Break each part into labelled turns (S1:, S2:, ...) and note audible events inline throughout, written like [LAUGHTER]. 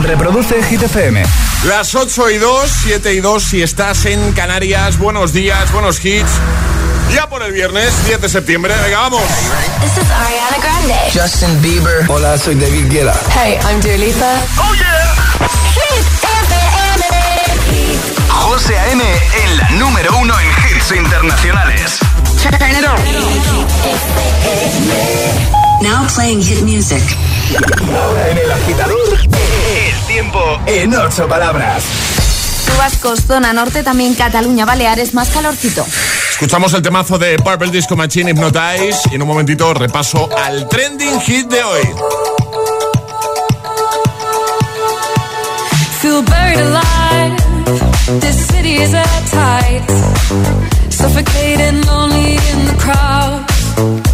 S1: Reproduce Hit FM.
S2: Las 8 y 2, 7 y 2 si estás en Canarias. Buenos días, buenos hits. Ya por el viernes, 10 de septiembre. Venga, vamos.
S3: This is Ariana Grande.
S4: Justin Bieber.
S1: Hola, soy David Guetta.
S3: Hey, I'm Dua Lipa.
S2: ¡Oh, yeah!
S3: Hit FM.
S4: José A.M. en la número uno en hits internacionales.
S3: Turn it on.
S5: Now playing hit music.
S1: Ahora en el agitador, el tiempo en ocho palabras.
S6: Vascos, zona norte, también Cataluña, Baleares, más calorcito.
S2: Escuchamos el temazo de Purple Disco Machine Hypnotize y en un momentito repaso al trending hit de hoy.
S7: Feel buried alive. This city is at tight. Suffocating, lonely in the crowd.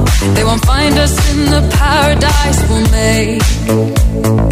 S7: They won't find us in the paradise we'll make.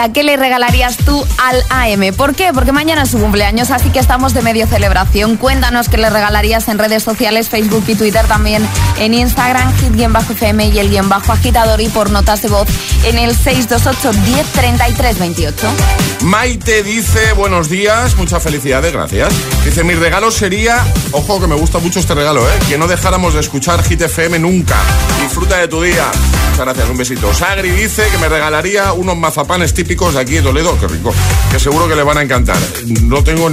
S6: Sencillita, ¿qué le regalarías tú al AM? ¿Por qué? Porque mañana es su cumpleaños, así que estamos de medio celebración. Cuéntanos qué le regalarías en redes sociales, Facebook y Twitter, también en Instagram, hit-fm y el guion bajo agitador y por notas de voz en el 628 10 28.
S2: Maite dice, buenos días, muchas felicidades, gracias. Dice, mi regalo sería, ojo que me gusta mucho este regalo, ¿eh? que no dejáramos de escuchar Hit FM nunca. Disfruta de tu día. Muchas gracias, un besito. Sagri dice que me regalaría unos mazapanes típicos de aquí de Toledo, qué rico, que seguro que le van a encantar. No tengo,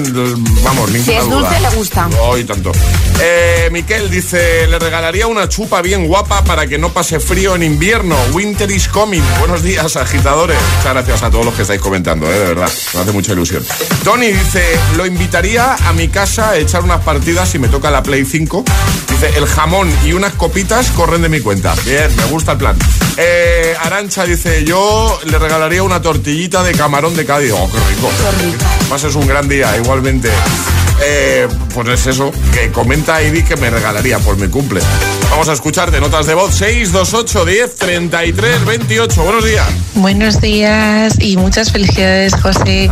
S2: vamos, ninguna
S6: Si es
S2: duda.
S6: dulce, le gusta.
S2: Hoy tanto. Eh, Miquel dice, le regalaría una chupa bien guapa para que no pase frío en invierno. Winter is coming. Buenos días, agitadores. Muchas gracias a todos los que estáis comentando, eh, de verdad. Me hace mucha ilusión. Tony dice, lo invitaría a mi casa a echar unas partidas si me toca la Play 5. Dice, el jamón y unas copitas corren de mi cuenta. Bien, me gusta el plan. Eh, Arancha dice, yo le regalaría una tortillita de camarón de Cádiz. Oh, qué rico. Además es un gran día, igualmente. Eh, pues es eso, que comenta Ivy que me regalaría por mi cumple. Vamos a escucharte, notas de voz 628 10 33 28. Buenos días.
S8: Buenos días y muchas felicidades, José.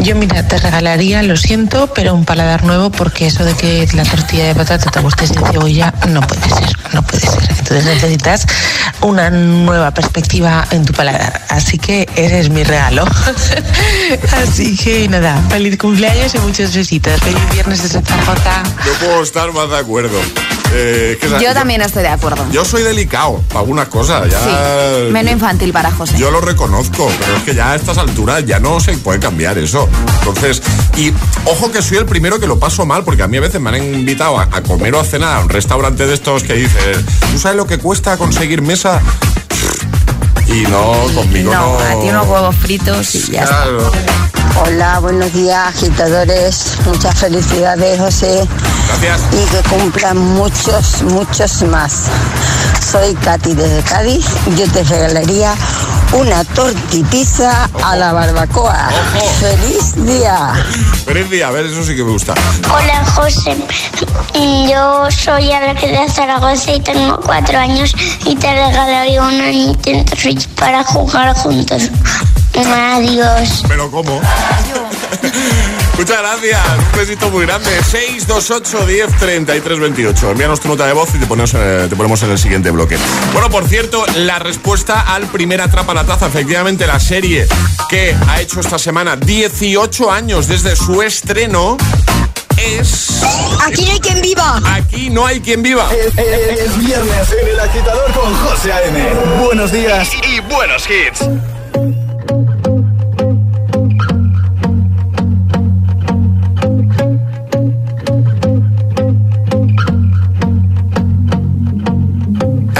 S8: Yo, mira, te regalaría, lo siento, pero un paladar nuevo porque eso de que la tortilla de patata te guste sin cebolla no puede ser, no puede ser. Entonces necesitas una nueva perspectiva en tu paladar. Así que ese es mi regalo. [LAUGHS] Así que nada, feliz cumpleaños y muchos besitos. Feliz viernes de Jota.
S2: Yo puedo estar más de acuerdo. Eh, que esa-
S6: Yo también estoy de acuerdo.
S2: Yo soy delicado para algunas cosas. Ya,
S6: Sí, menos infantil para José.
S2: Yo lo reconozco, pero es que ya a estas alturas ya no se puede cambiar eso. Entonces, y ojo que soy el primero que lo paso mal, porque a mí a veces me han invitado a, a comer o a cenar a un restaurante de estos que dices, ¿tú sabes lo que cuesta conseguir mesa? Y no, conmigo no.
S6: no, a ti unos huevos fritos y ya está.
S9: Hola, buenos días, agitadores. Muchas felicidades, José.
S2: Gracias.
S9: Y que cumplan muchos, muchos más. Soy Katy desde Cádiz. Yo te regalaría una tortipizza a la barbacoa.
S2: Ojo.
S9: ¡Feliz día!
S2: Feliz día, a ver, eso sí que me gusta.
S10: Hola José, yo soy Alex de Zaragoza y tengo cuatro años y te regalaría una Nintendo Switch para jugar juntos. Adiós.
S2: Pero ¿cómo? [LAUGHS] Muchas gracias. Un besito muy grande. 628 10 33 28. Envíanos tu nota de voz y te ponemos, eh, te ponemos en el siguiente bloque. Bueno, por cierto, la respuesta al primer Atrapa la Taza, efectivamente, la serie que ha hecho esta semana 18 años desde su estreno es...
S9: ¡Aquí no hay quien viva!
S2: Aquí no hay quien viva.
S1: Es, es- es viernes en el agitador con José A.M. Buenos días.
S4: Y, y buenos hits.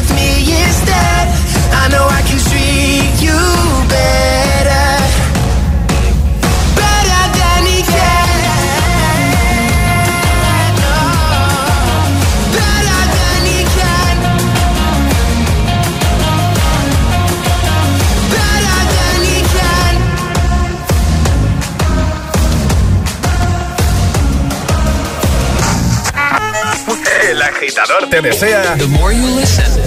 S11: with me instead? I know I can treat you better. Better than he can. Oh, better than he can. Better than he can.
S4: El
S7: agitador te desea
S12: The more you listen,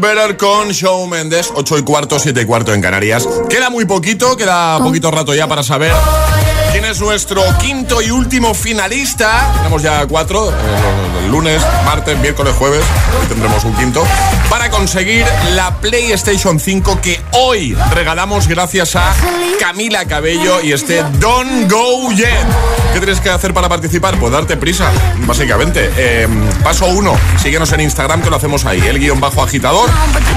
S2: Better con Show Mendes, 8 y cuarto, 7 y cuarto en Canarias. Queda muy poquito, queda poquito rato ya para saber quién es nuestro quinto y último finalista. Tenemos ya cuatro, eh, el lunes, martes, miércoles, jueves, hoy tendremos un quinto, para conseguir la PlayStation 5 que hoy regalamos gracias a Camila Cabello y este Don't Go Yet. ¿Qué tienes que hacer para participar? Pues darte prisa, básicamente. Eh, paso uno, síguenos en Instagram que lo hacemos ahí, el guion bajo agitador.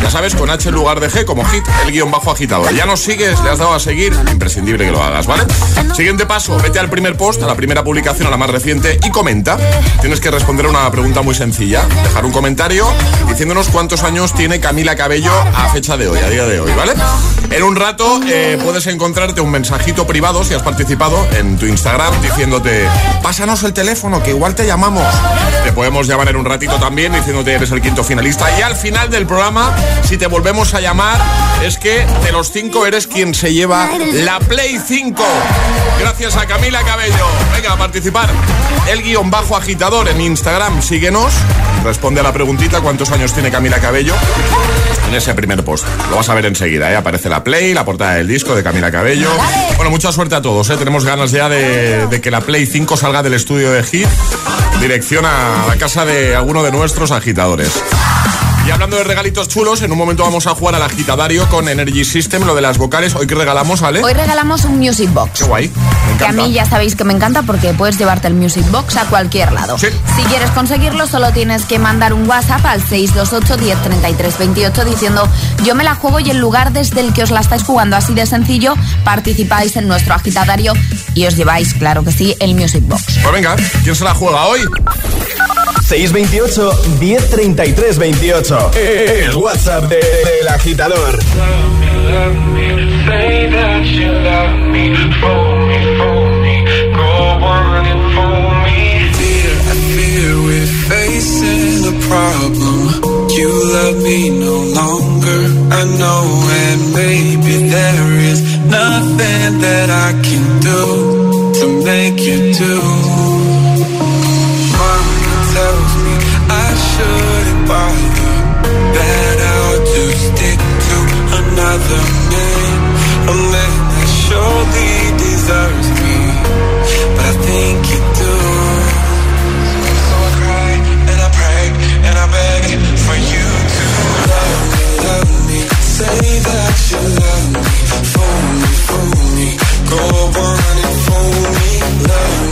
S2: Ya sabes, con H en lugar de G como hit, el guion bajo agitador. Ya nos sigues, le has dado a seguir, imprescindible que lo hagas, ¿vale? Siguiente paso, vete al primer post, a la primera publicación, a la más reciente y comenta. Tienes que responder a una pregunta muy sencilla, dejar un comentario diciéndonos cuántos años tiene Camila Cabello a fecha de hoy, a día de hoy, ¿vale? En un rato eh, puedes encontrarte un mensajito privado si has participado en tu Instagram diciéndote, pásanos el teléfono que igual te llamamos. Te podemos llamar en un ratito también diciéndote eres el quinto finalista y al final del programa, si te volvemos a llamar, es que de los cinco eres quien se lleva la Play 5. Gracias a Camila Cabello. Venga, a participar. El guion bajo agitador en Instagram, síguenos. Responde a la preguntita cuántos años tiene Camila Cabello en ese primer post. Lo vas a ver enseguida, ¿eh? Aparece la Play, la portada del disco de Camila Cabello. Bueno, mucha suerte a todos, ¿eh? Tenemos ganas ya de, de que la Play 5 salga del estudio de Hit, dirección a la casa de alguno de nuestros agitadores. Y hablando de regalitos chulos, en un momento vamos a jugar al agitadario con Energy System, lo de las vocales. Hoy que regalamos, ¿vale?
S6: Hoy regalamos un Music Box.
S2: Qué guay. Me
S6: Que a mí ya sabéis que me encanta porque puedes llevarte el Music Box a cualquier lado.
S2: Sí.
S6: Si quieres conseguirlo, solo tienes que mandar un WhatsApp al 628 1033 28 diciendo yo me la juego y el lugar desde el que os la estáis jugando así de sencillo, participáis en nuestro agitadario y os lleváis, claro que sí, el Music Box.
S2: Pues venga, ¿quién se la juega hoy?
S1: 628 1033 28. El WhatsApp de- del agitador.
S13: Facing a problem. You love me no longer, I know, and maybe there is nothing that I can do to make you do. Tells me I that I'll just stick to another man, a man that surely deserves me, but I think you do. So I cry and I pray and I beg for you to love me, love me. Say that you love me, fool me, fool me. Go on and fool me, love me,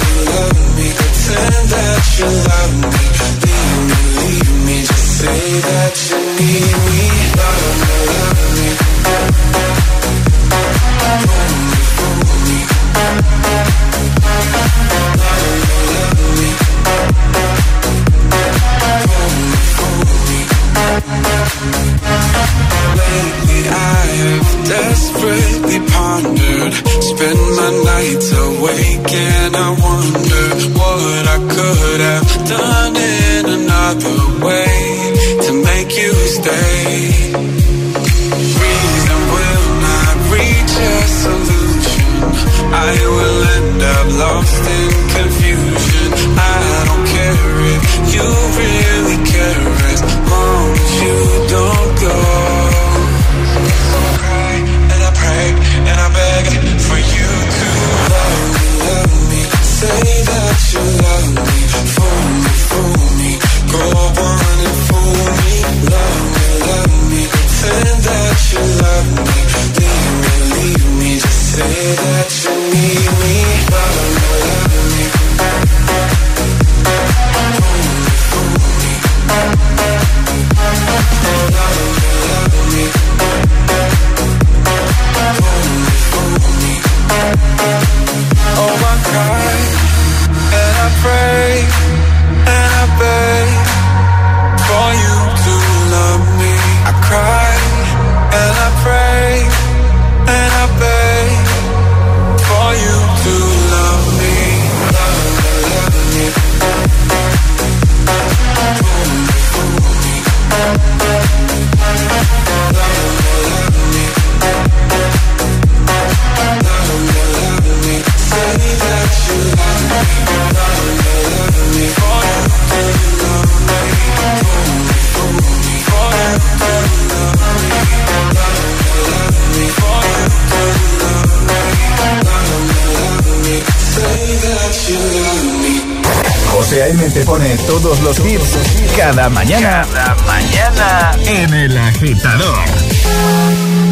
S1: cada mañana. Cada mañana en el agitador.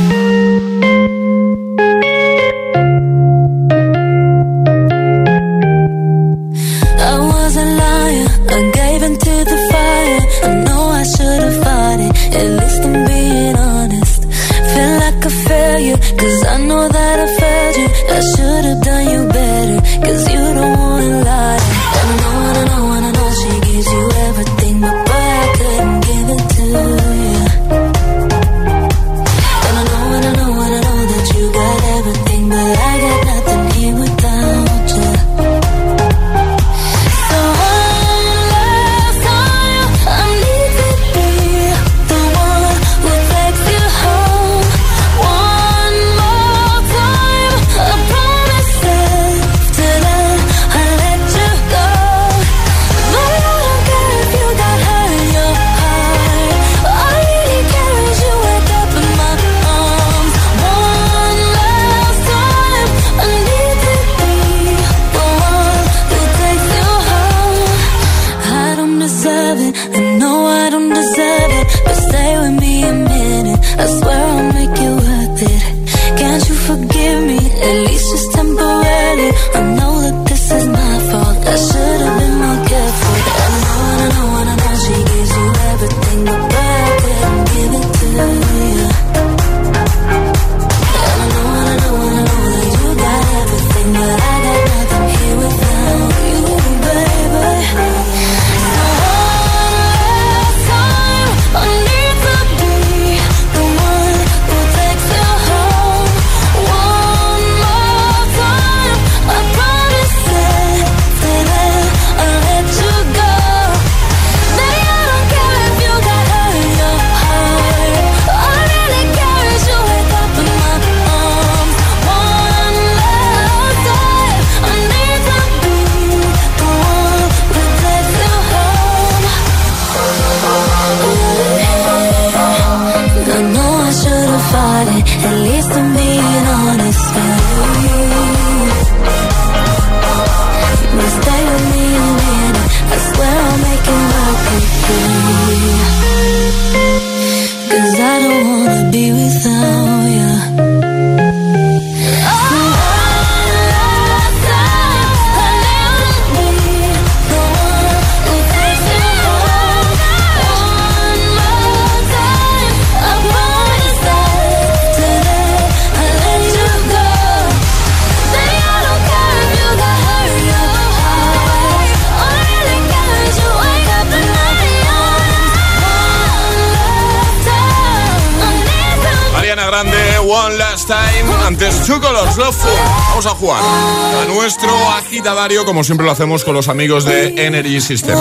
S2: Agitadario, como siempre lo hacemos con los amigos de Energy System.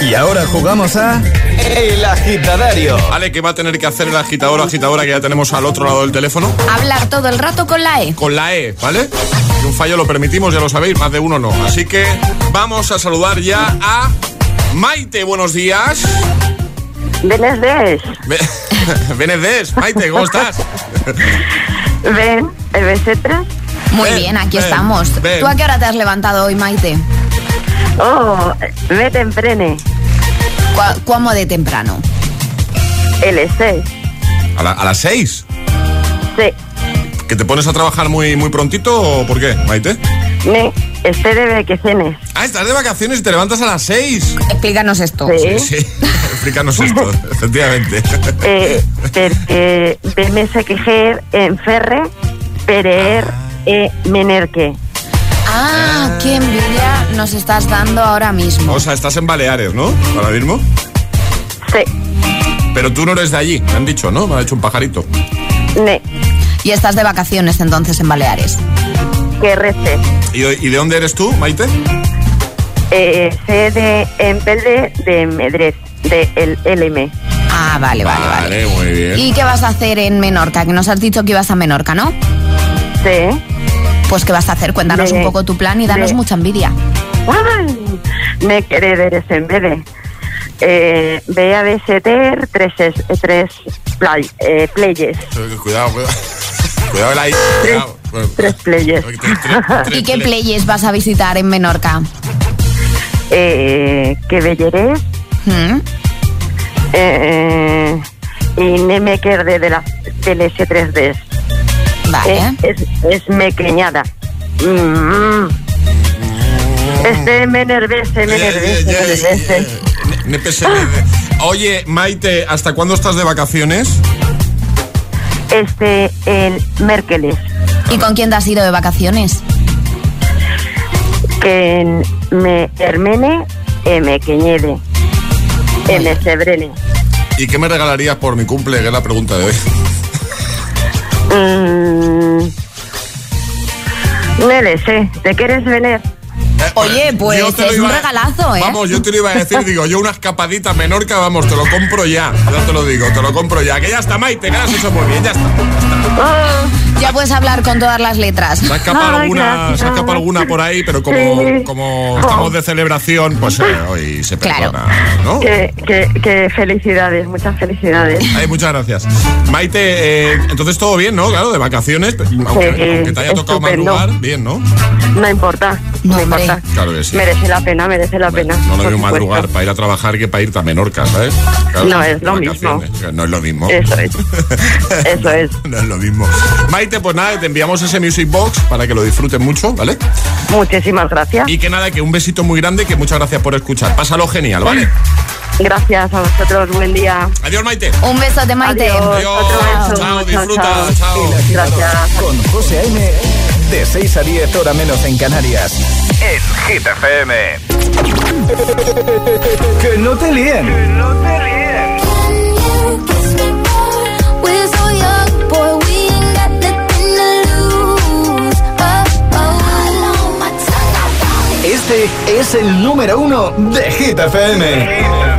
S1: Y ahora jugamos a El Agitadario.
S2: Ale, ¿qué va a tener que hacer el agitador o agitadora que ya tenemos al otro lado del teléfono?
S6: Hablar todo el rato con la E.
S2: Con la E, ¿vale? Si un fallo lo permitimos, ya lo sabéis, más de uno no. Así que vamos a saludar ya a Maite. Buenos días.
S14: Buenos días. [LAUGHS]
S2: Benedés, Maite, ¿cómo estás? [LAUGHS]
S14: Ven, ¿vosotros?
S6: Muy
S2: Ven,
S6: bien, aquí
S2: ven,
S6: estamos.
S2: ven.
S6: ¿Tú a qué hora te has levantado hoy, Maite?
S14: Oh, me temprane.
S6: ¿Cómo de temprano?
S14: LC.
S2: ¿A, la- a las seis?
S14: Sí.
S2: ¿Que te pones a trabajar muy, muy prontito o por qué, Maite?
S14: Me, este de vacaciones.
S2: Ah, estás de vacaciones y te levantas a las seis.
S6: Explícanos esto.
S14: Sí.
S2: Sí, [LAUGHS] explícanos [LAUGHS] esto, efectivamente.
S14: Eh, porque veme a quejer en Ferre, Pereer, e Menerque.
S6: Ah, qué envidia nos estás dando ahora mismo.
S2: O sea, estás en Baleares, ¿no? Ahora mismo.
S14: Sí.
S2: Pero tú no eres de allí, me han dicho, ¿no? Me ha hecho un pajarito.
S14: Ne,
S6: Y estás de vacaciones entonces en Baleares.
S14: que rece.
S2: ¿Y, y de dónde eres tú, Maite?
S14: Eh, sé de Empelde de Medrez, de el LM.
S6: Ah, vale, vale, vale.
S2: muy bien.
S6: ¿Y qué vas a hacer en Menorca? Que nos has dicho que ibas a Menorca, ¿no?
S14: Sí.
S6: Pues ¿qué vas a hacer? Cuéntanos
S14: De-
S6: un poco tu plan y danos
S14: de-
S6: mucha envidia.
S14: Ay, me quiere ver en vez eh, ve a visitar tres, es- tres play, eh, playes.
S2: Cuidado, cuidado. [LAUGHS] Cuidado ahí. Cuidado. Bueno,
S14: Tres playes.
S2: tres- tres- tres [LAUGHS]
S6: ¿Y qué
S2: play-
S6: playes vas a visitar en Menorca?
S14: Eh, que bellerés
S6: ¿Mm?
S14: eh, y no me quede de la del S3D.
S6: Vale.
S14: Eh, es, es mequeñada. Mm. Este me nervese, me nervese, me nervese.
S2: NPS. Oye, Maite, ¿hasta cuándo estás de vacaciones?
S14: Este, el Merkeles,
S6: ¿Y con quién te has ido de vacaciones?
S14: que me hermene e me queñede, e me sebrene.
S2: ¿Y qué me regalarías por mi cumple? Que es la pregunta de hoy.
S14: Mm, sé, ¿te quieres venir?
S6: Oye, pues
S2: Yo te lo
S6: es un
S2: a-
S6: regalazo, ¿eh?
S2: Vamos, yo te lo iba a decir, digo, yo una escapadita a Menorca, vamos, te lo compro ya. Ya te lo digo, te lo compro ya. Que ya está, Maite, que has hecho muy bien, ya está.
S6: Ya puedes hablar con todas las letras.
S2: Se ha escapado
S14: Ay,
S2: alguna, se ha escapado alguna por ahí, pero como,
S14: Sí.
S2: como estamos de celebración, pues eh, hoy se
S6: Claro.
S2: perdona, ¿no?
S14: Que, que, que felicidades, muchas felicidades.
S2: Ay, muchas gracias. Maite, eh, entonces todo bien, ¿no? Claro, de vacaciones, aunque, aunque te haya tocado
S14: estupendo.
S2: madrugar, bien, ¿no?
S14: No importa, no, importa.
S2: Claro que sí.
S14: Merece la pena, merece la pena.
S2: No lo veo madrugar para ir a trabajar que para irte a Menorca, ¿sabes?
S14: No es lo
S2: vacaciones. No es lo mismo.
S14: Eso es. [LAUGHS] Eso es.
S2: no es lo mismo. Maite, pues nada, te enviamos ese Music Box para que lo disfruten mucho, ¿vale?
S14: Muchísimas gracias.
S2: Y que nada, que un besito muy grande, que muchas gracias por escuchar. Pásalo genial, ¿vale?
S14: Gracias a vosotros, buen día.
S2: Adiós, Maite.
S6: Un besote, Maite.
S14: Adiós.
S2: Adiós.
S14: Otro beso.
S2: Chao,
S14: Chao,
S2: disfruta.
S14: chao.
S2: Chao.
S14: Gracias.
S1: Con José A.M. De 6 a 10 hora menos en Canarias.
S4: En Hit FM.
S1: Que no te líen.
S7: We're
S1: Este es el número uno de Hit FM.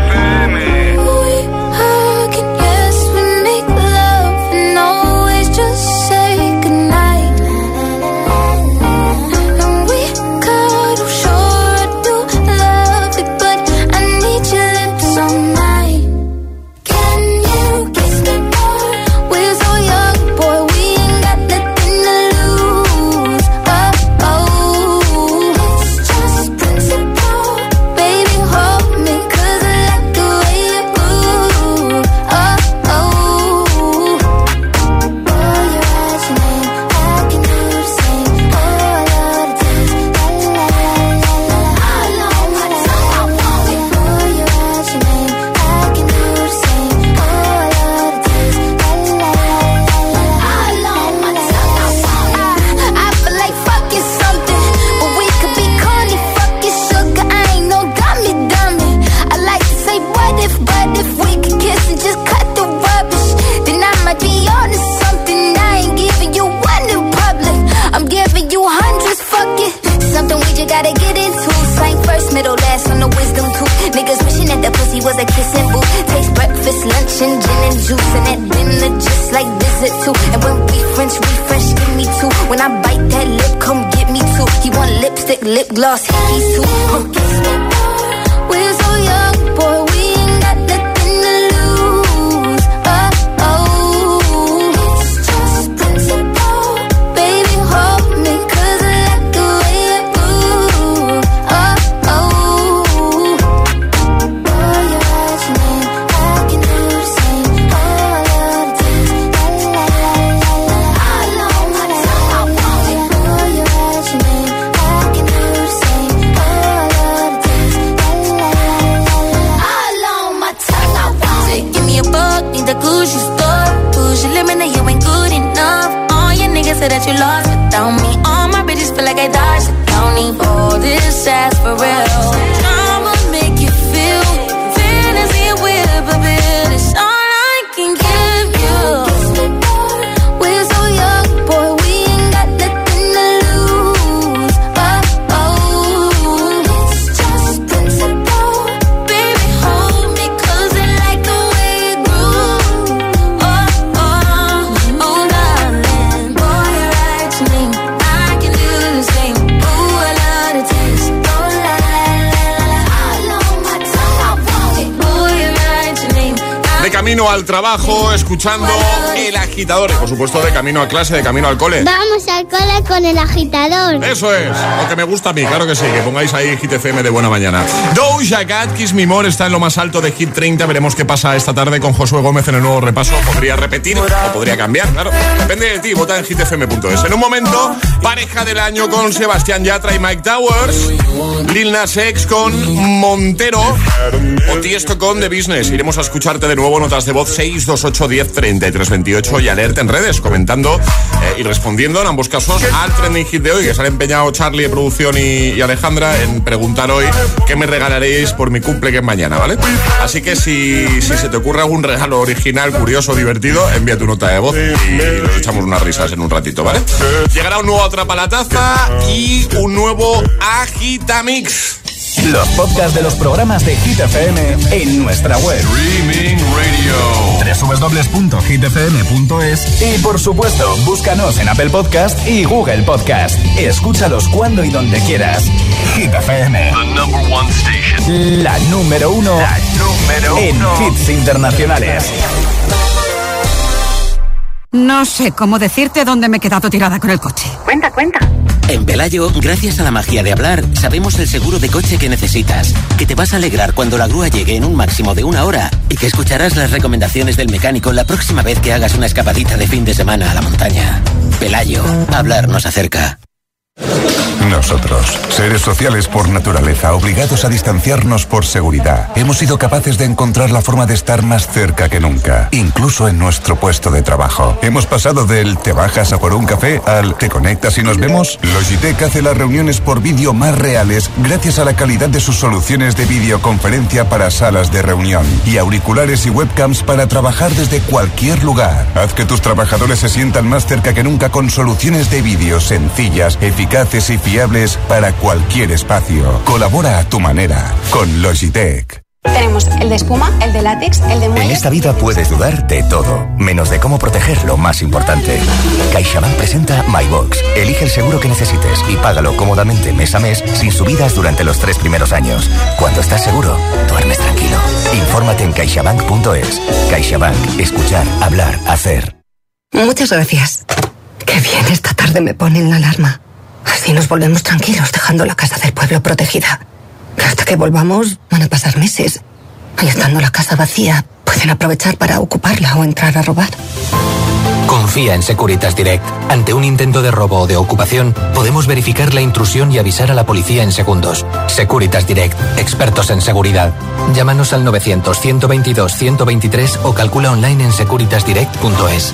S2: Camino al trabajo, escuchando el agitador. Y por supuesto, de camino a clase, de camino al cole.
S10: Vamos al cole con el agitador.
S2: Eso es, lo que me gusta a mí, claro que sí, que pongáis ahí Hit FM de buena mañana. Doja Cat, Kiss Me More está en lo más alto de Hit 30. Veremos qué pasa esta tarde con Josué Gómez en el nuevo repaso. Podría repetir o podría cambiar, claro. Depende de ti, vota en hitfm.es. En un momento, pareja del año con Sebastián Yatra y Mike Towers. Lil Nas X con Montero. O Tiesto con The Business. Iremos a escucharte de nuevo de voz 628 10 33 28 y alerta en redes, comentando eh, y respondiendo en ambos casos al trending hit de hoy, que se han empeñado Charlie de producción y, Alejandra en preguntar hoy qué me regalaréis por mi cumple que es mañana, ¿vale? Así que si, si se te ocurre algún regalo original, curioso, divertido, envía tu nota de voz y nos echamos unas risas en un ratito, ¿vale? Llegará un nuevo Atrapa la Taza y un nuevo Agitamix.
S5: Los podcasts de los programas de Hit FM en nuestra web.
S2: Streaming Radio.
S5: www.hitfm.es y por supuesto, búscanos en Apple Podcast y Google Podcast. Escúchalos cuando y donde quieras. Hit FM.
S15: The number one station.
S5: La número uno,
S15: La número
S5: en
S15: uno.
S5: hits internacionales.
S16: No sé cómo decirte dónde me he quedado tirada con el coche.
S17: Cuenta, cuenta.
S18: En Pelayo, gracias a la magia de hablar, sabemos el seguro de coche que necesitas, que te vas a alegrar cuando la grúa llegue en un máximo de una hora y que escucharás las recomendaciones del mecánico la próxima vez que hagas una escapadita de fin de semana a la montaña. Pelayo, hablar nos acerca.
S19: Nosotros, seres sociales por naturaleza, obligados a distanciarnos por seguridad, hemos sido capaces de encontrar la forma de estar más cerca que nunca, incluso en nuestro puesto de trabajo. Hemos pasado del te bajas a por un café al te conectas y nos vemos. Logitech hace las reuniones por vídeo más reales gracias a la calidad de sus soluciones de videoconferencia para salas de reunión y auriculares y webcams para trabajar desde cualquier lugar. Haz que tus trabajadores se sientan más cerca que nunca con soluciones de vídeo sencillas, eficaces y fiables para cualquier espacio. Colabora a tu manera con Logitech.
S20: Tenemos el de espuma, el de látex, el de
S21: En
S20: muelle.
S21: esta vida puedes dudar de todo, menos de cómo proteger lo más importante. CaixaBank presenta MyBox. Elige el seguro que necesites y págalo cómodamente mes a mes sin subidas durante los tres primeros años. Cuando estás seguro, duermes tranquilo. Infórmate en caixabank.es. CaixaBank. Escuchar, hablar, hacer.
S22: Muchas gracias. Qué bien, esta tarde me ponen la alarma. Así nos volvemos tranquilos, dejando la casa del pueblo protegida. Hasta que volvamos, van a pasar meses. Y estando la casa vacía, pueden aprovechar para ocuparla o entrar a robar.
S23: Confía en Securitas Direct. Ante un intento de robo o de ocupación, podemos verificar la intrusión y avisar a la policía en segundos. Securitas Direct, expertos en seguridad. Llámanos al 900-122-123 o calcula online en securitasdirect.es.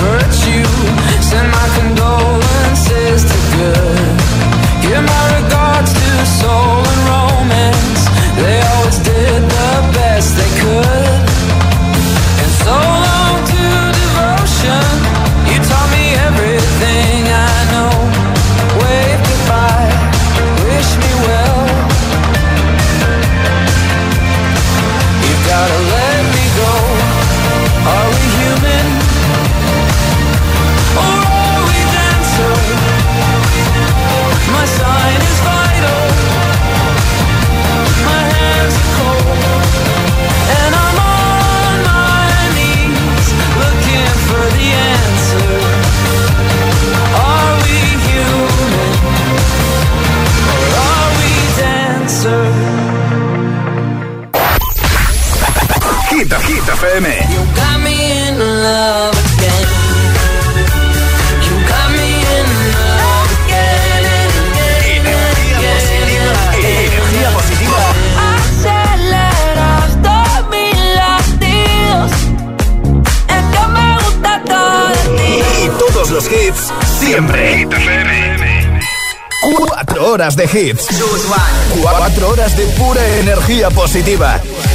S12: virtue. Send.
S1: Hit FM.
S12: You got in love again. You got in love again.
S1: Energía positiva.
S12: Aceleras todos mis latidos. Es que me gusta todo de ti.
S1: Y todos los hits, siempre. Hit FM. Cuatro horas de hits. Choose one. Cuatro horas de pura energía positiva.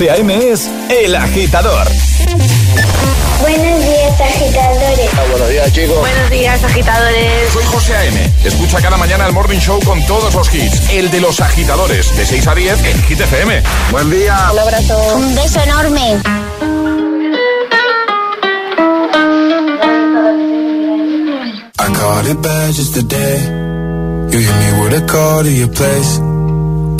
S1: José A.M. es El Agitador.
S24: Buenos días, agitadores.
S2: buenos días, chicos.
S24: Buenos días, agitadores.
S2: Soy José A.M. Escucha cada mañana el Morning Show con todos los hits. El de los agitadores, de 6 a 10 en Hit FM. Buen día.
S24: Un abrazo. Un beso enorme.
S13: I caught it bad just today. You hit me with a call to your place.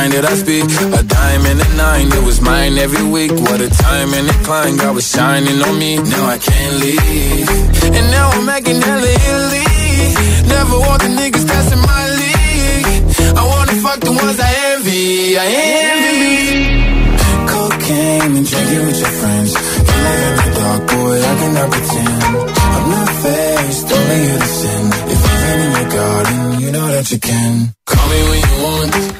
S13: every that I speak. A diamond and a nine, it was mine every week. What a time and a climb, God was shining on me. Now I can't leave. And now I'm making hella Italy. Never want the niggas that's my league. I wanna fuck the ones I envy. I envy. Cocaine and drinking with your friends. You live in dark, boy, I cannot pretend. I'm not faced, only sin. If you've in your garden, you know that you can. Call me when you want,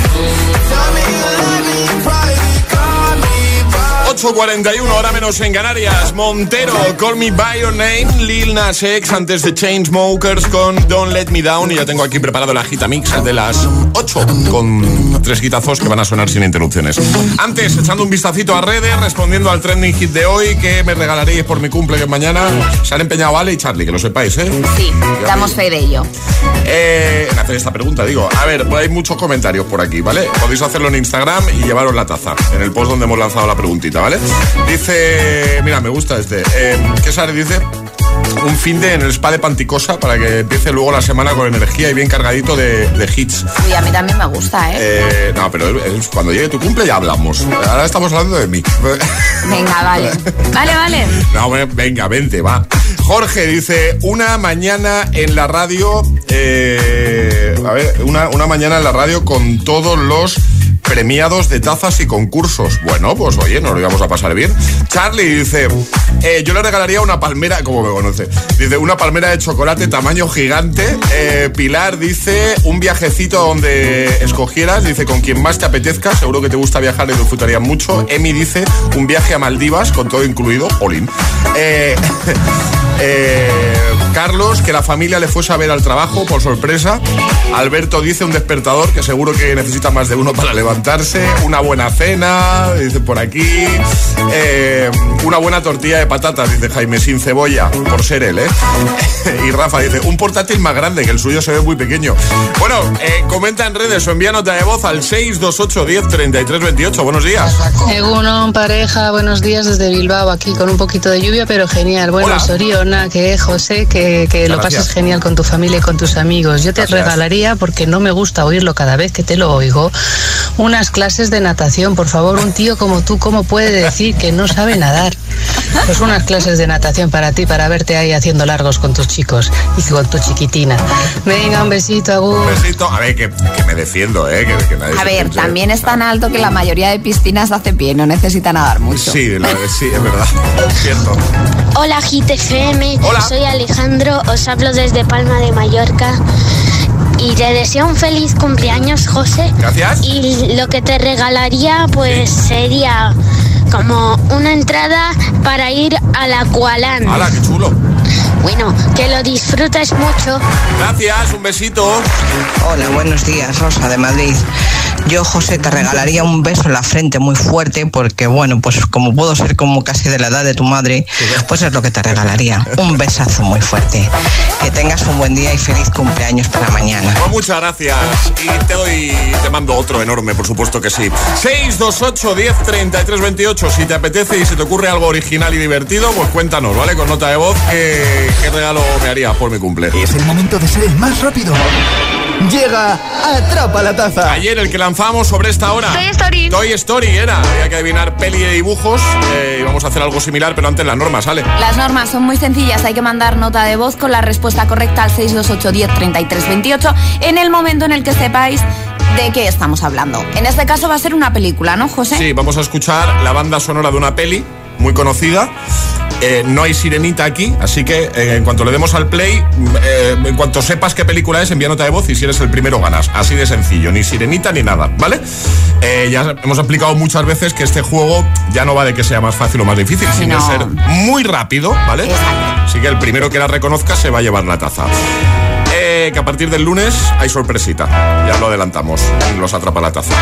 S2: 8.41, hora menos en Canarias. Montero, Call Me By Your Name, Lil Nas X, antes de Chainsmokers con Don't Let Me Down. Y ya tengo aquí preparado la gita mix de las 8 con tres guitazos que van a sonar sin interrupciones. Antes, echando un vistacito a redes, respondiendo al trending hit de hoy, que me regalaréis por mi cumple que mañana. Se han empeñado Ale y Charlie, que lo sepáis, ¿eh?
S6: Sí, damos fe de ello.
S2: Eh, hacer esta pregunta, digo. A ver, pues hay muchos comentarios por aquí, ¿vale? Podéis hacerlo en Instagram y llevaros la taza, en el post donde hemos lanzado la preguntita, ¿vale? Dice, mira, me gusta este. Eh, ¿Qué sale? Dice, un fin de en el spa de Panticosa para que empiece luego la semana con energía y bien cargadito de, de hits.
S6: Uy, a mí también me gusta, ¿eh?
S2: Eh, no, pero es- cuando llegue tu cumple ya hablamos. Ahora estamos hablando de mí. [LAUGHS]
S6: Venga, vale. Vale, vale.
S2: No, bueno, venga, vente, va. Jorge dice, una mañana en la radio, eh, a ver, una, una mañana en la radio con todos los premiados de tazas y concursos. Bueno, pues oye, nos lo íbamos a pasar bien. Charlie dice, eh, yo le regalaría una palmera, como me conoce, dice, una palmera de chocolate tamaño gigante. Eh, Pilar dice, un viajecito donde escogieras, dice, con quien más te apetezca, seguro que te gusta viajar y lo disfrutarías mucho. Emi dice, un viaje a Maldivas con todo incluido, Olin. Eh, [LAUGHS] eh, Carlos, que la familia le fuese a ver al trabajo por sorpresa. Alberto dice un despertador que seguro que necesita más de uno para levantarse. Una buena cena, dice por aquí. Eh, una buena tortilla de patatas, dice Jaime, sin cebolla, por ser él, ¿eh? [LAUGHS] y Rafa dice, un portátil más grande, que el suyo se ve muy pequeño. Bueno, eh, comenta en redes o envía nota de voz al 628 10 33 28. Buenos días.
S25: Egunon, pareja, buenos días desde Bilbao, aquí con un poquito de lluvia, pero genial. Bueno,
S2: Hola.
S25: Soriona, que José, que, que lo
S2: Gracias.
S25: pases genial con tu familia y con tus amigos. Yo te
S2: Gracias.
S25: regalaría, porque no me gusta oírlo cada vez que te lo oigo, unas clases de natación. Por favor, un tío como tú, ¿cómo puede decir que no sabe nadar? Pues unas clases de natación para ti, para verte ahí haciendo largos con tus chicos y con tu chiquitina. Venga, un besito, Agur.
S2: Un besito. A ver, que, que me defiendo, ¿eh? Que, que nadie
S6: A ver,
S2: piense-
S6: también es tan alto que la mayoría de piscinas hace pie, no necesita nadar mucho.
S2: Sí, la- sí, es verdad. [LAUGHS] Cierto.
S24: Hola GTFM,
S2: Hola.
S24: soy Alejandro, os hablo desde Palma de Mallorca y te deseo un feliz cumpleaños, José.
S2: Gracias.
S24: Y lo que te regalaría pues sería como una entrada para ir al Aqualand.
S2: ¡Hala, qué chulo!
S24: Bueno, que lo disfrutes mucho.
S2: Gracias, un besito.
S26: Hola, buenos días, Rosa de Madrid. Yo, José, te regalaría un beso en la frente muy fuerte porque, bueno, pues como puedo ser como casi de la edad de tu madre, pues es lo que te regalaría. Un besazo muy fuerte. Que tengas un buen día y feliz cumpleaños para mañana.
S2: Pues muchas gracias. Y te doy, te mando otro enorme, por supuesto que sí. 628 10 33 28. Si te apetece y se te ocurre algo original y divertido, pues cuéntanos, ¿vale? Con nota de voz, ¿qué, qué regalo me haría por mi cumple?
S1: Es el momento de ser el más rápido. Llega Atrapa la Taza.
S2: Ayer el que lanzamos sobre esta hora.
S6: Toy Story.
S2: Toy Story era. Había que adivinar peli de dibujos. Eh, y vamos a hacer algo similar, pero antes las normas, ¿sale?
S6: Las normas son muy sencillas, hay que mandar nota de voz con la respuesta correcta al 628 10 33 28 en el momento en el que sepáis de qué estamos hablando. En este caso va a ser una película, ¿no, José?
S2: Sí, vamos a escuchar la banda sonora de una peli muy conocida. Eh, no hay sirenita aquí, así que eh, en cuanto le demos al play, eh, en cuanto sepas qué película es, envía nota de voz y si eres el primero ganas. Así de sencillo, ni sirenita ni nada, ¿vale? Ya hemos explicado muchas veces que este juego ya no va de que sea más fácil o más difícil, sino
S6: No.
S2: ser muy rápido, ¿vale? Así que el primero que la reconozca se va a llevar la taza. Que a partir del lunes hay sorpresita. Ya lo adelantamos. en Los atrapa la taza.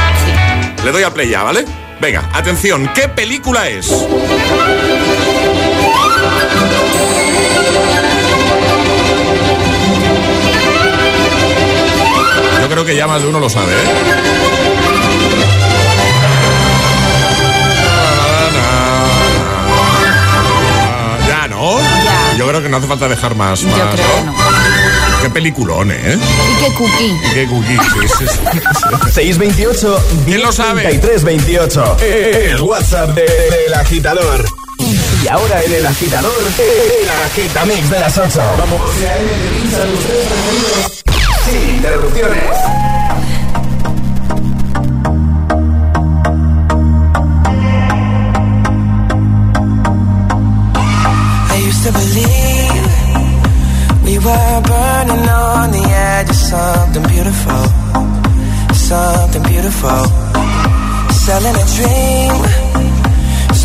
S2: Le doy a play ya, ¿vale? Venga, atención. ¿Qué película es? Yo creo que ya más de uno lo sabe, ¿eh? Ya, ¿no? Yo creo que no hace falta dejar más.
S6: Yo creo que
S2: ¿no? Qué peliculón, ¿eh?
S6: Y qué cookie.
S2: Y qué cookie. sí, sí, sí.
S1: 628
S2: ¿Quién lo sabe?
S1: 3328. El WhatsApp de- del agitador. Y ahora en el agitador, el agitamix de las 8. Vamos. Sin interrupciones.
S11: I used to believe we were burning on the edge of something beautiful, something beautiful. Selling a dream,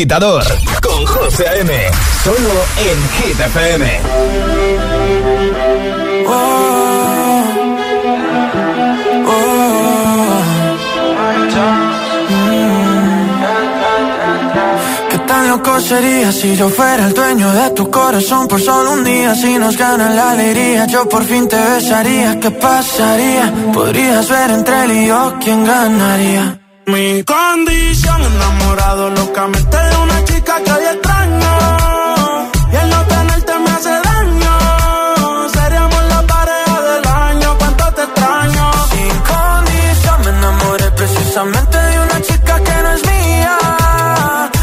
S11: Agitador con José A.M. Solo en Hit FM.
S12: ¿Qué tan loco sería si yo fuera el dueño de tu corazón por solo un día? Si nos gana la alegría, yo por fin te besaría. ¿Qué pasaría? Podrías ver entre él y yo quién ganaría.
S27: Mi condición, enamorado locamente
S12: enamoré precisamente de una chica que no es mía.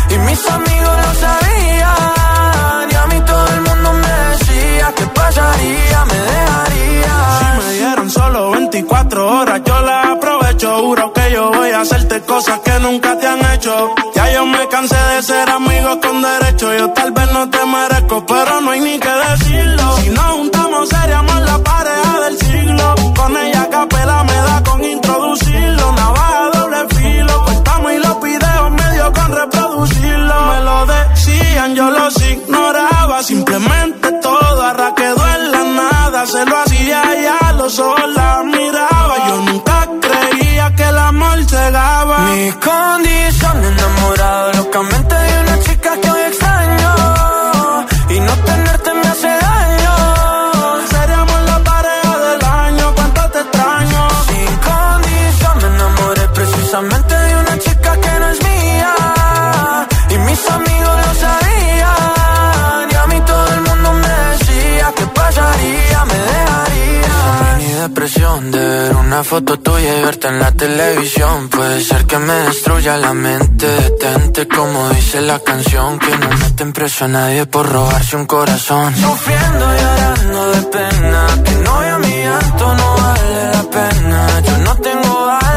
S12: Y mis amigos lo sabían. Y a mí todo el mundo me decía que pasaría, me dejaría.
S27: Si me dieron solo 24 horas, yo las aprovecho. Juro que yo voy a hacerte cosas que nunca te han hecho. Ya yo me cansé de ser amigos con derecho. Yo tal vez no te merezco, pero no hay ni que decirlo. Si juntamos, ya, los ojos la miraba. Yo nunca creía que el amor cegaba.
S12: Mi condición enamorado locamente una foto tuya y verte en la televisión. Puede ser que me destruya la mente. Detente como dice la canción. Que no meten preso a nadie por robarse un corazón. Sufriendo y llorando de pena. Que no a mi llanto no vale la pena. Yo no tengo alas,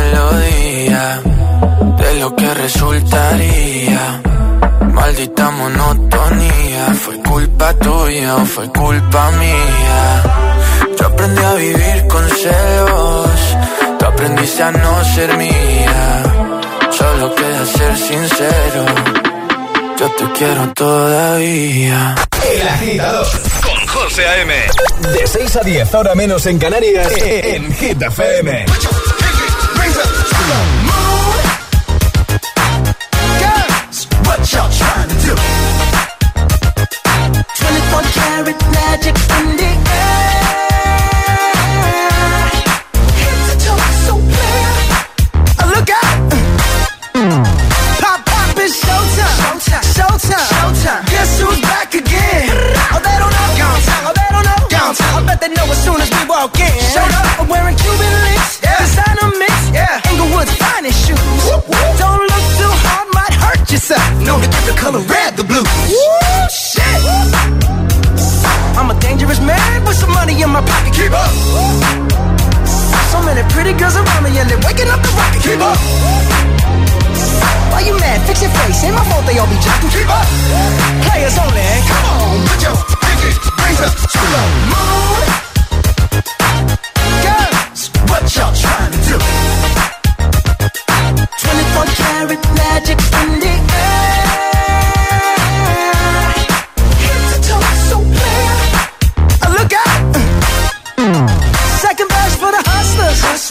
S12: de lo que resultaría. Maldita monotonía, fue culpa tuya o fue culpa mía. Yo aprendí a vivir con celos, tú aprendiste a no ser mía. Solo queda ser sincero, yo te quiero todavía.
S11: El agitador con José A.M. De 6 a 10, ahora menos en Canarias, en Hit FM.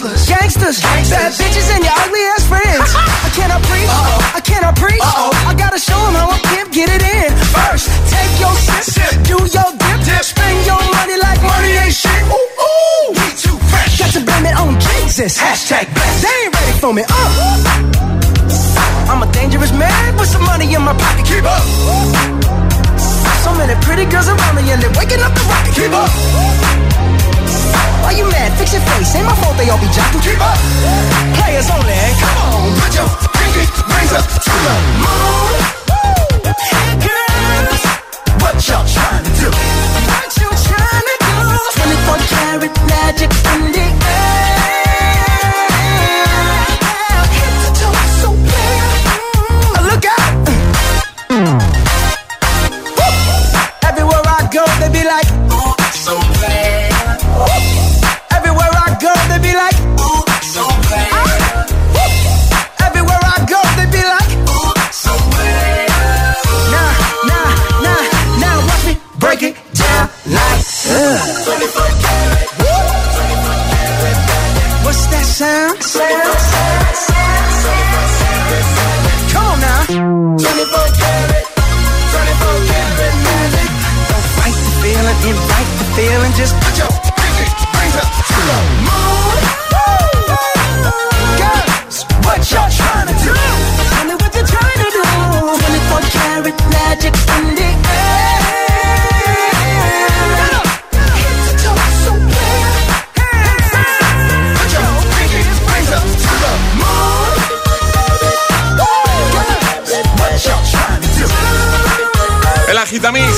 S28: Hustlers, hustlers, gangsters, bad bitches, and your ugly ass friends. [LAUGHS] I cannot preach, I cannot preach. I gotta show show 'em how a pimp get it in. First, take your sip, do your dip, spend your money like money ain't shit. Ooh, ooh, we too fresh. Got to blame it on Jesus. Hashtag blessed. They ain't ready for me. Uh.
S11: I'm a dangerous man with some money in my pocket. Keep up. So many pretty girls around me and they're waking up the rocket. Keep up. Why you mad? Fix your face. Ain't my fault they all be jocking. Keep up. Players only. Come on, put your pinky rings up to the moon. Hey girls, what y'all trying to do? What you trying to do? 24 karat magic in the air.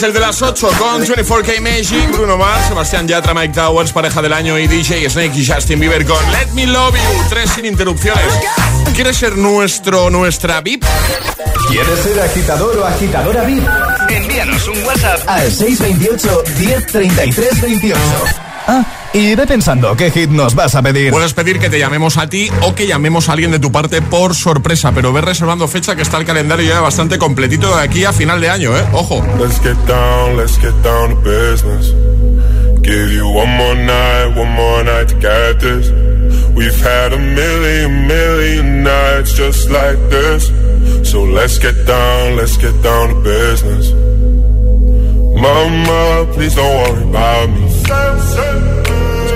S2: El de las 8 con 24K Magic, Bruno Mars, Sebastián Yatra, Mike Towers, pareja del año y DJ Snake y Justin Bieber con Let Me Love You, tres sin interrupciones. ¿Quieres ser nuestro, nuestra VIP?
S5: ¿Quieres ser agitador o agitadora VIP? Envíanos un WhatsApp al 628 1033 28. Ah, y ve pensando qué hit nos vas a pedir.
S2: Puedes pedir que te llamemos a ti o que llamemos a alguien de tu parte por sorpresa, pero ve reservando fecha que está el calendario ya bastante completito de aquí a final de año, ¿eh? Ojo.
S27: Let's get down, let's get down to business. Give you one more night, one more night to get this. We've had a million, million nights just like this. So let's get down, let's get down to business. Mama, please don't worry about me.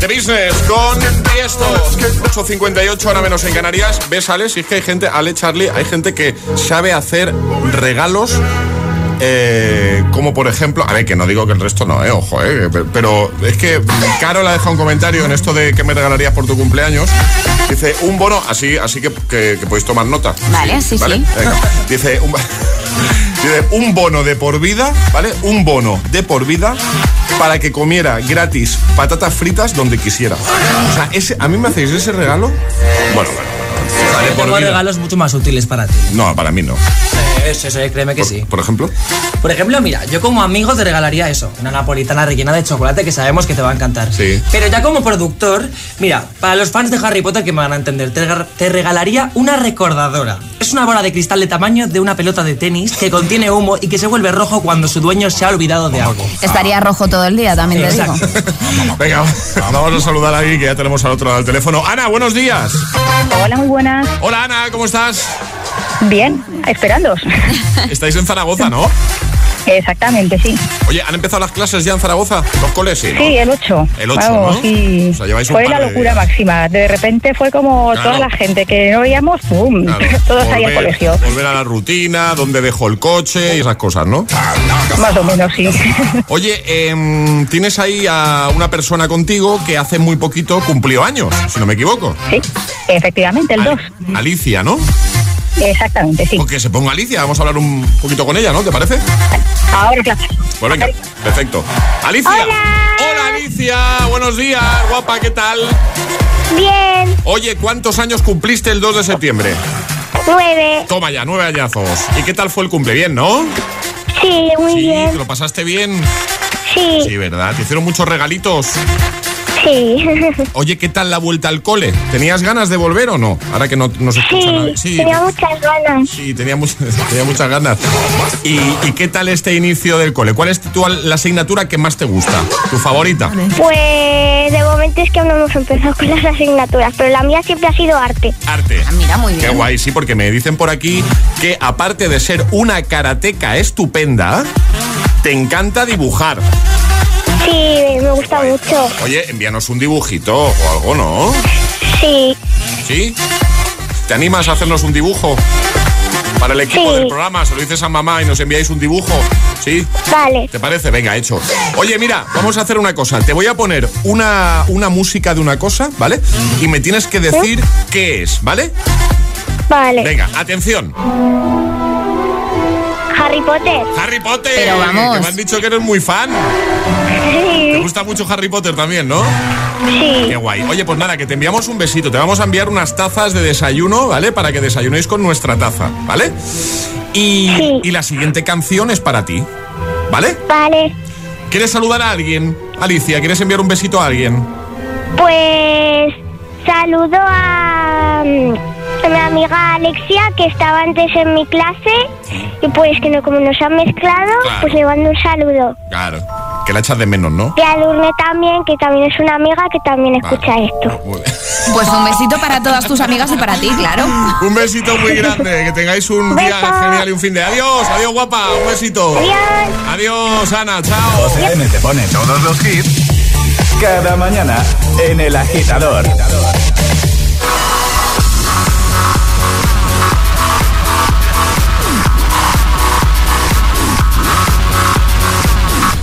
S2: The Business con Tiesto 8.58 ahora menos en Canarias ves Ale, si es que hay gente, Ale Charlie hay gente que sabe hacer regalos eh, como por ejemplo, a ver, que no digo que el resto no, eh, ojo, eh, pero es que Carol ha dejado un comentario en esto de que me regalarías por tu cumpleaños. Dice un bono, así, así que, que, que podéis tomar nota.
S6: Vale, sí, sí.
S2: Venga. Dice un, dice un bono de por vida, ¿vale? Un bono de por vida para que comiera gratis patatas fritas donde quisiera. O sea, ese, a mí me hacéis ese regalo. Bueno, bueno. Vale, por
S29: tengo
S2: vida.
S29: regalos mucho más útiles para ti.
S2: No, para mí no.
S29: Eso, eso, créeme que sí.
S2: Por ejemplo.
S29: Por ejemplo, mira, yo como amigo te regalaría eso, una napolitana rellena de chocolate que sabemos que te va a encantar.
S2: Sí.
S29: Pero ya como productor, mira, para los fans de Harry Potter que me van a entender, te, rega- te regalaría una recordadora. Es una bola de cristal de tamaño de una pelota de tenis que contiene humo y que se vuelve rojo cuando su dueño se ha olvidado de algo.
S6: Estaría rojo todo el día, también te digo. [LAUGHS]
S2: Venga, vamos a saludar ahí que ya tenemos al otro lado del teléfono. Ana, buenos días.
S30: Hola, muy buenas.
S2: Hola Ana, ¿cómo estás?
S30: Bien, esperándos.
S2: Estáis en Zaragoza, ¿no?
S30: Exactamente, sí.
S2: Oye, ¿han empezado las clases ya en Zaragoza? ¿Los coles? Sí, ¿no?
S30: Sí, el 8.
S2: El 8,
S30: Vamos,
S2: ¿no?
S30: sí.
S2: O sea, lleváis un
S30: fue
S2: par
S30: la locura máxima. De repente fue como
S2: Claro.
S30: toda la gente que no veíamos, ¡pum!
S2: Claro. [LAUGHS]
S30: Todos ahí al colegio.
S2: Volver a la rutina, dónde dejo el coche y esas cosas, ¿no?
S30: Más o menos, sí. [LAUGHS]
S2: Oye, em, tienes ahí a una persona contigo que hace muy poquito cumplió años, si no me equivoco.
S30: Sí, efectivamente, el 2.
S2: Alicia, ¿no?
S30: Exactamente, sí.
S2: Que se ponga Alicia, vamos a hablar un poquito con ella, ¿no? ¿Te parece?
S30: Ahora, claro.
S2: Pues venga, perfecto. Alicia. Hola. Alicia, buenos días, guapa, ¿qué tal?
S31: Bien,
S2: Oye, ¿cuántos años cumpliste el 2 de septiembre?
S31: nueve.
S2: Toma ya, nueve añazos. ¿Y qué tal fue el cumple? Bien, ¿no?
S31: Sí, muy
S2: ¿Te
S31: bien.
S2: lo pasaste bien?
S31: Sí,
S2: Sí, ¿verdad? ¿Te hicieron muchos regalitos?
S31: Sí. [LAUGHS]
S2: Oye, ¿qué tal la vuelta al cole? ¿Tenías ganas de volver o no? Ahora que no, no se escucha
S31: Sí,
S2: nadie. Sí,
S31: tenía muchas ganas.
S2: sí, tenía, much- [LAUGHS] tenía muchas ganas. ¿Y, y qué tal este inicio del cole? ¿Cuál es tu, la asignatura que más te gusta? ¿Tu favorita?
S31: Pues de momento es que aún no hemos empezado con las asignaturas, pero la mía siempre ha sido arte.
S2: Arte.
S6: mira, muy
S2: Qué guay, sí, porque me dicen por aquí que aparte de ser una karateca estupenda, te encanta dibujar.
S31: Sí, me gusta mucho.
S2: Oye, envíanos un dibujito o algo, ¿no?
S31: Sí,
S2: ¿Sí? ¿Te animas a hacernos un dibujo? Para el equipo
S31: Sí.
S2: del programa, se lo dices a mamá y nos enviáis un dibujo. ¿Sí?
S31: vale.
S2: ¿Te parece? Venga, hecho. Oye, mira, vamos a hacer una cosa. Te voy a poner una, una música de una cosa, ¿vale? Y me tienes que decir qué es, ¿vale?
S31: Vale.
S2: Venga, atención.
S31: Harry Potter.
S2: Harry Potter.
S31: Pero vamos.
S2: Que me han dicho que eres muy fan. Te gusta mucho Harry Potter también, ¿no?
S31: Sí.
S2: Qué guay. Oye, pues nada, que te enviamos un besito. Te vamos a enviar unas tazas de desayuno, ¿vale? Para que desayunéis con nuestra taza, ¿vale? Y, y la siguiente canción es para ti, ¿vale?
S31: Vale.
S2: ¿Quieres saludar a alguien? Alicia, ¿quieres enviar un besito a alguien?
S31: Pues saludo a, a mi amiga Alexia, que estaba antes en mi clase, y pues que no, como nos han mezclado,
S2: Claro.
S31: pues le mando un saludo.
S2: Claro. Que la echas de menos, ¿no?
S31: Y a Lurne también, que también es una amiga que también escucha esto.
S6: Pues un besito para todas tus amigas y para ti, claro.
S2: Un besito muy grande. Que tengáis un día genial y un fin de. Adiós, adiós, guapa. Un besito.
S31: Adiós.
S2: Adiós, Ana. Chao.
S1: José te pone todos los hits cada mañana en El Agitador.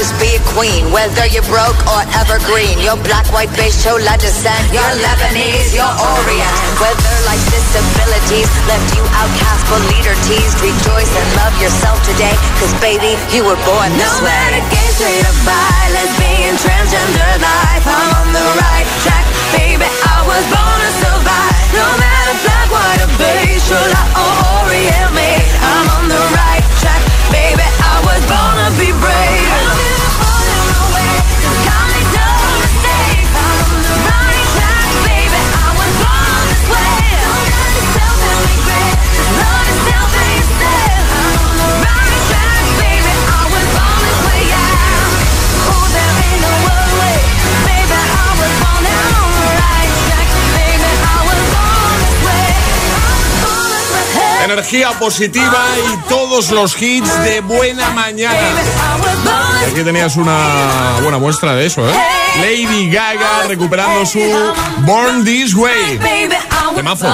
S32: just be a queen. Whether you're broke or evergreen. Your black, white, beige, chola descent. You're Lebanese, you're Orient. Whether life's disabilities left you outcast but leader teased. Rejoice and love yourself today. Cause baby, you were born this
S7: No
S32: way.
S7: matter gay, straight or bi,
S2: Energía positiva y todos los hits de buena mañana. Aquí tenías una buena muestra de eso, ¿eh? Lady Gaga recuperando su Born This Way. Temazo.